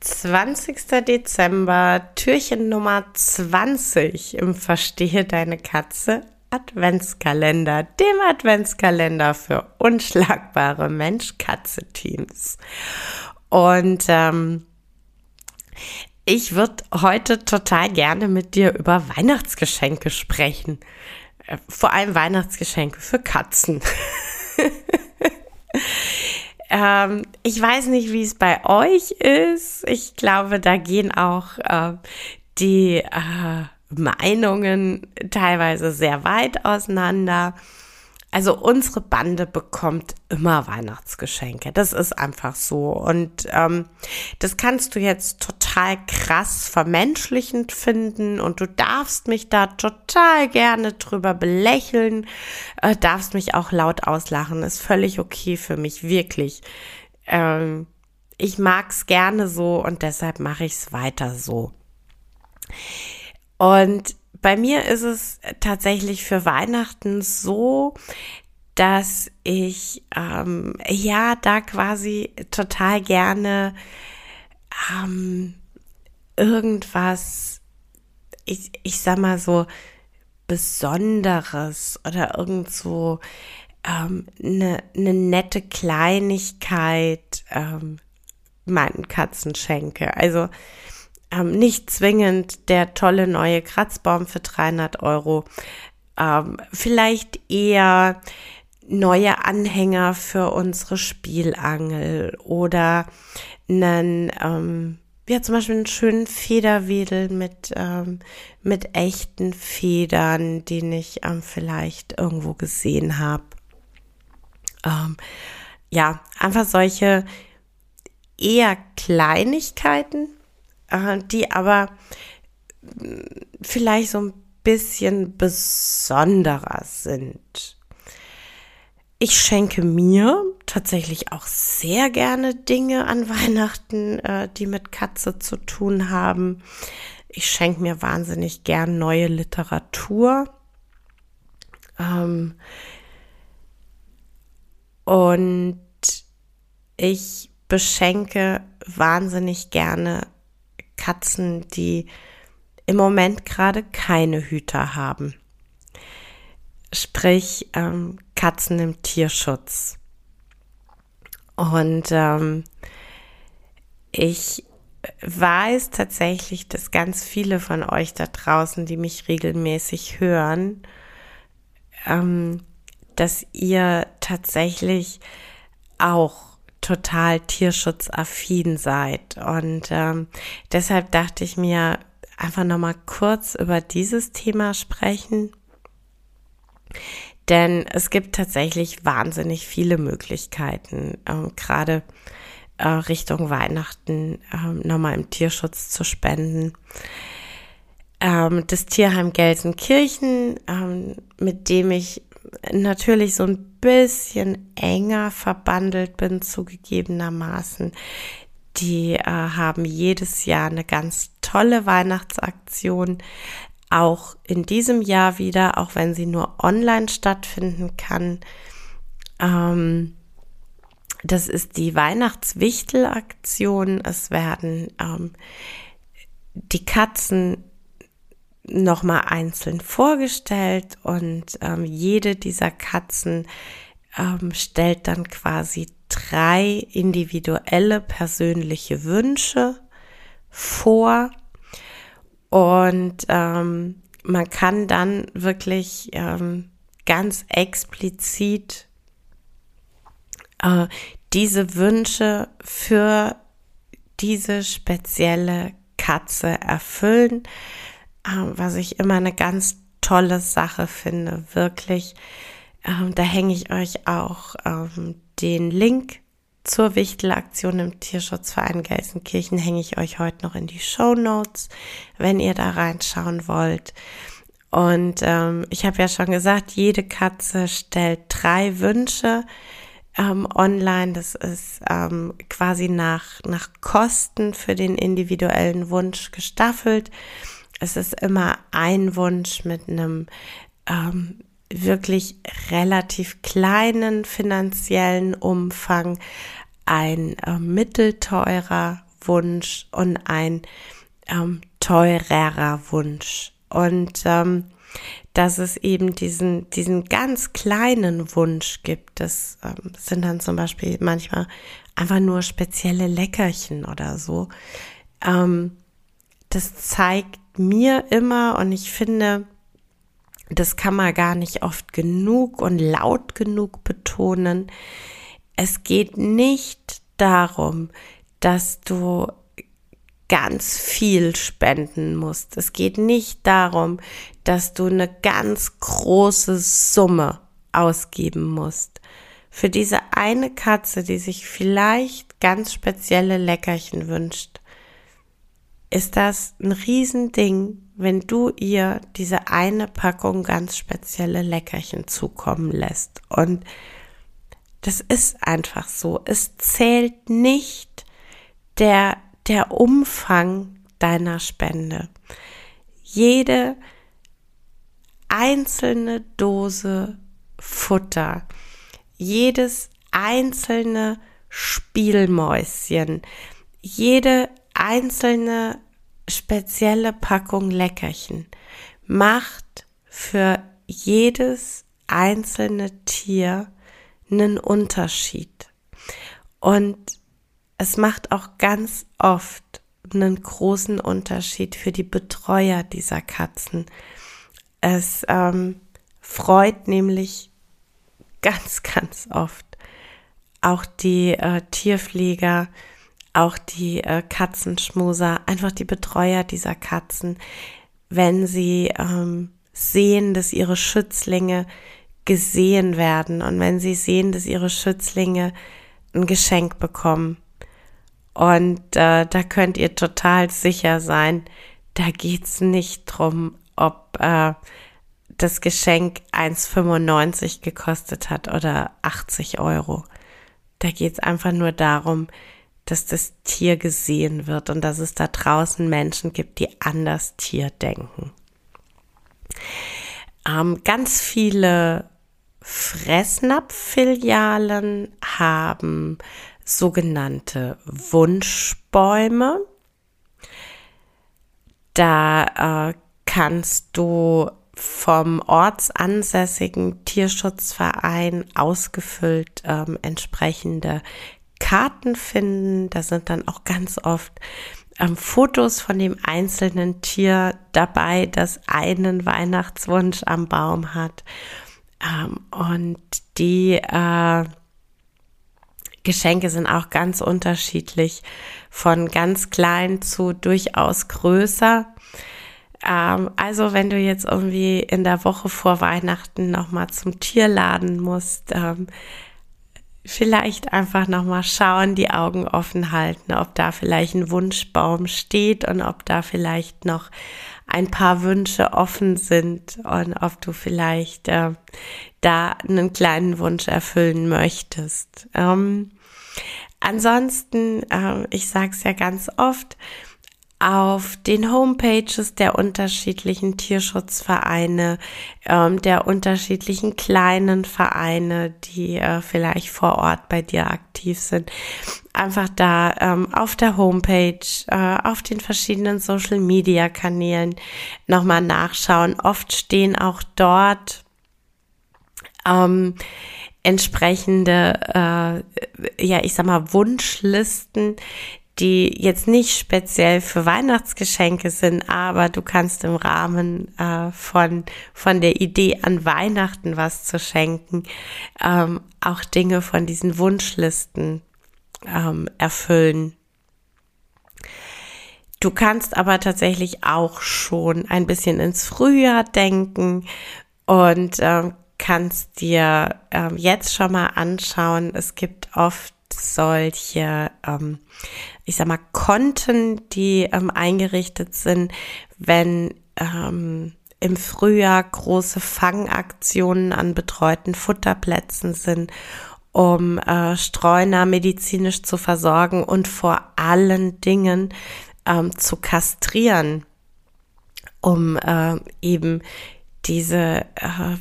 20. Dezember, Türchen Nummer 20 im Verstehe deine Katze Adventskalender, dem Adventskalender für unschlagbare Mensch-Katze-Teams. Und ähm, ich würde heute total gerne mit dir über Weihnachtsgeschenke sprechen. Äh, vor allem Weihnachtsgeschenke für Katzen. Ähm, ich weiß nicht, wie es bei euch ist. Ich glaube, da gehen auch äh, die äh, Meinungen teilweise sehr weit auseinander. Also unsere Bande bekommt immer Weihnachtsgeschenke. Das ist einfach so. Und ähm, das kannst du jetzt total krass vermenschlichend finden und du darfst mich da total gerne drüber belächeln, äh, darfst mich auch laut auslachen. Ist völlig okay für mich, wirklich. Ähm, ich mag's gerne so und deshalb mache ich's weiter so. Und bei mir ist es tatsächlich für Weihnachten so, dass ich ähm, ja da quasi total gerne ähm, irgendwas, ich, ich sag mal so, Besonderes oder irgend so ähm, eine, eine nette Kleinigkeit ähm, meinen Katzen schenke. Also ähm, nicht zwingend der tolle neue Kratzbaum für 300 Euro. Ähm, vielleicht eher neue Anhänger für unsere Spielangel oder einen, ähm, ja, zum Beispiel einen schönen Federwedel mit, ähm, mit echten Federn, den ich ähm, vielleicht irgendwo gesehen habe. Ähm, ja, einfach solche eher Kleinigkeiten, die aber mm, vielleicht so ein bisschen besonderer sind. Ich schenke mir tatsächlich auch sehr gerne Dinge an Weihnachten, äh, die mit Katze zu tun haben. Ich schenke mir wahnsinnig gern neue Literatur. Ähm, und ich beschenke wahnsinnig gerne Katzen, die im Moment gerade keine Hüter haben. Sprich, ähm, Katzen im Tierschutz. Und ähm, ich weiß tatsächlich, dass ganz viele von euch da draußen, die mich regelmäßig hören, ähm, dass ihr tatsächlich auch total tierschutzaffin seid. Und ähm, deshalb dachte ich mir, einfach nochmal kurz über dieses Thema sprechen. Denn es gibt tatsächlich wahnsinnig viele Möglichkeiten, ähm, gerade äh, Richtung Weihnachten ähm, nochmal im Tierschutz zu spenden. Ähm, das Tierheim Gelsenkirchen, ähm, mit dem ich natürlich so ein bisschen enger verbandelt bin, zugegebenermaßen. Die äh, haben jedes Jahr eine ganz tolle Weihnachtsaktion. Auch in diesem Jahr wieder, auch wenn sie nur online stattfinden kann. Ähm, das ist die Weihnachtswichtelaktion. Es werden ähm, die Katzen nochmal einzeln vorgestellt und ähm, jede dieser Katzen ähm, stellt dann quasi drei individuelle persönliche Wünsche vor und ähm, man kann dann wirklich ähm, ganz explizit äh, diese Wünsche für diese spezielle Katze erfüllen. Ähm, was ich immer eine ganz tolle Sache finde, wirklich. Ähm, da hänge ich euch auch ähm, den Link zur Wichtelaktion im Tierschutzverein Gelsenkirchen hänge ich euch heute noch in die Show Notes, wenn ihr da reinschauen wollt. Und ähm, ich habe ja schon gesagt, jede Katze stellt drei Wünsche ähm, online. Das ist ähm, quasi nach, nach Kosten für den individuellen Wunsch gestaffelt es ist immer ein Wunsch mit einem ähm, wirklich relativ kleinen finanziellen Umfang, ein äh, mittelteurer Wunsch und ein ähm, teurerer Wunsch. Und ähm, dass es eben diesen, diesen ganz kleinen Wunsch gibt. Das ähm, sind dann zum Beispiel manchmal einfach nur spezielle Leckerchen oder so. Ähm, das zeigt mir immer und ich finde, das kann man gar nicht oft genug und laut genug betonen. Es geht nicht darum, dass du ganz viel spenden musst. Es geht nicht darum, dass du eine ganz große Summe ausgeben musst. Für diese eine Katze, die sich vielleicht ganz spezielle Leckerchen wünscht, ist das ein Riesending, wenn du ihr diese eine Packung ganz spezielle Leckerchen zukommen lässt. Und das ist einfach so. Es zählt nicht der der Umfang deiner Spende. Jede einzelne Dose Futter, jedes einzelne Spielmäuschen, jede einzelne spezielle Packung Leckerchen macht für jedes einzelne Tier einen Unterschied. Und es macht auch ganz oft einen großen Unterschied für die Betreuer dieser Katzen. Es ähm, freut nämlich ganz, ganz oft auch die äh, Tierpfleger, auch die äh, Katzenschmuser, einfach die Betreuer dieser Katzen, wenn sie ähm, sehen, dass ihre Schützlinge gesehen werden und wenn sie sehen, dass ihre Schützlinge ein Geschenk bekommen und äh, da könnt ihr total sicher sein, da geht's nicht drum, ob äh, das Geschenk 1,95 gekostet hat oder 80 Euro. Da geht's einfach nur darum, dass das Tier gesehen wird und dass es da draußen Menschen gibt, die anders Tier denken. Ähm, ganz viele Fressnapf-Filialen haben sogenannte Wunschbäume. Da äh, kannst du vom ortsansässigen Tierschutzverein ausgefüllt ähm, entsprechende Karten finden. Da sind dann auch ganz oft ähm, Fotos von dem einzelnen Tier dabei, das einen Weihnachtswunsch am Baum hat. Ähm, und die äh, Geschenke sind auch ganz unterschiedlich, von ganz klein zu durchaus größer. Ähm, also wenn du jetzt irgendwie in der Woche vor Weihnachten nochmal zum Tierladen musst, ähm, vielleicht einfach nochmal schauen, die Augen offen halten, ob da vielleicht ein Wunschbaum steht und ob da vielleicht noch ein paar Wünsche offen sind und ob du vielleicht äh, da einen kleinen Wunsch erfüllen möchtest. Ähm, ansonsten, äh, ich sage es ja ganz oft, auf den Homepages der unterschiedlichen Tierschutzvereine, ähm, der unterschiedlichen kleinen Vereine, die äh, vielleicht vor Ort bei dir aktiv sind. Einfach da ähm, auf der Homepage, äh, auf den verschiedenen Social-Media-Kanälen nochmal nachschauen. Oft stehen auch dort ähm, entsprechende, äh, ja, ich sag mal, Wunschlisten, die jetzt nicht speziell für Weihnachtsgeschenke sind, aber du kannst im Rahmen äh, von, von der Idee an Weihnachten was zu schenken, ähm, auch Dinge von diesen Wunschlisten ähm, erfüllen. Du kannst aber tatsächlich auch schon ein bisschen ins Frühjahr denken und ähm, kannst dir ähm, jetzt schon mal anschauen. Es gibt oft solche, ähm, ich sag mal, Konten, die ähm, eingerichtet sind, wenn ähm, im Frühjahr große Fangaktionen an betreuten Futterplätzen sind, um äh, Streuner medizinisch zu versorgen und vor allen Dingen ähm, zu kastrieren, um äh, eben diese äh,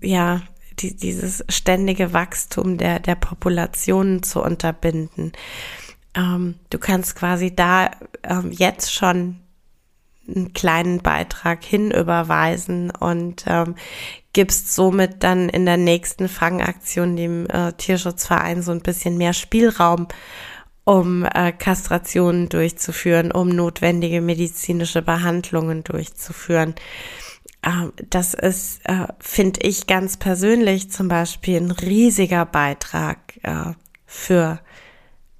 ja, die, dieses ständige Wachstum der, der Populationen zu unterbinden. Ähm, du kannst quasi da ähm, jetzt schon einen kleinen Beitrag hinüberweisen und ähm, gibst somit dann in der nächsten Fangaktion dem äh, Tierschutzverein so ein bisschen mehr Spielraum, um äh, Kastrationen durchzuführen, um notwendige medizinische Behandlungen durchzuführen. Ähm, das ist, äh, finde ich ganz persönlich zum Beispiel ein riesiger Beitrag äh, für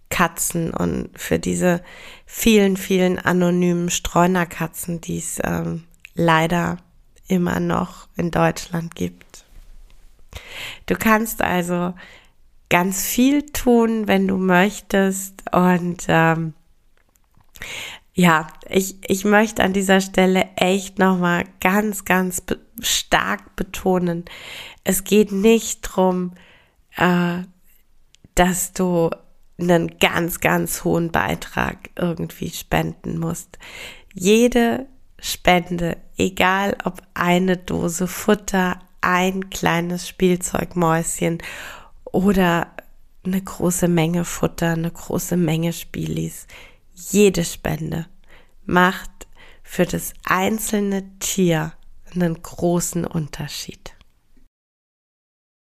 Katzen und für diese vielen, vielen anonymen Streunerkatzen, die es ähm, leider immer noch in Deutschland gibt. Du kannst also ganz viel tun, wenn du möchtest. Und ähm, ja, ich, ich möchte an dieser Stelle echt nochmal ganz, ganz be stark betonen, es geht nicht drum, äh, dass du einen ganz, ganz hohen Beitrag irgendwie spenden musst. Jede Spende, egal ob eine Dose Futter, ein kleines Spielzeugmäuschen oder eine große Menge Futter, eine große Menge Spielis, jede Spende macht für das einzelne Tier einen großen Unterschied.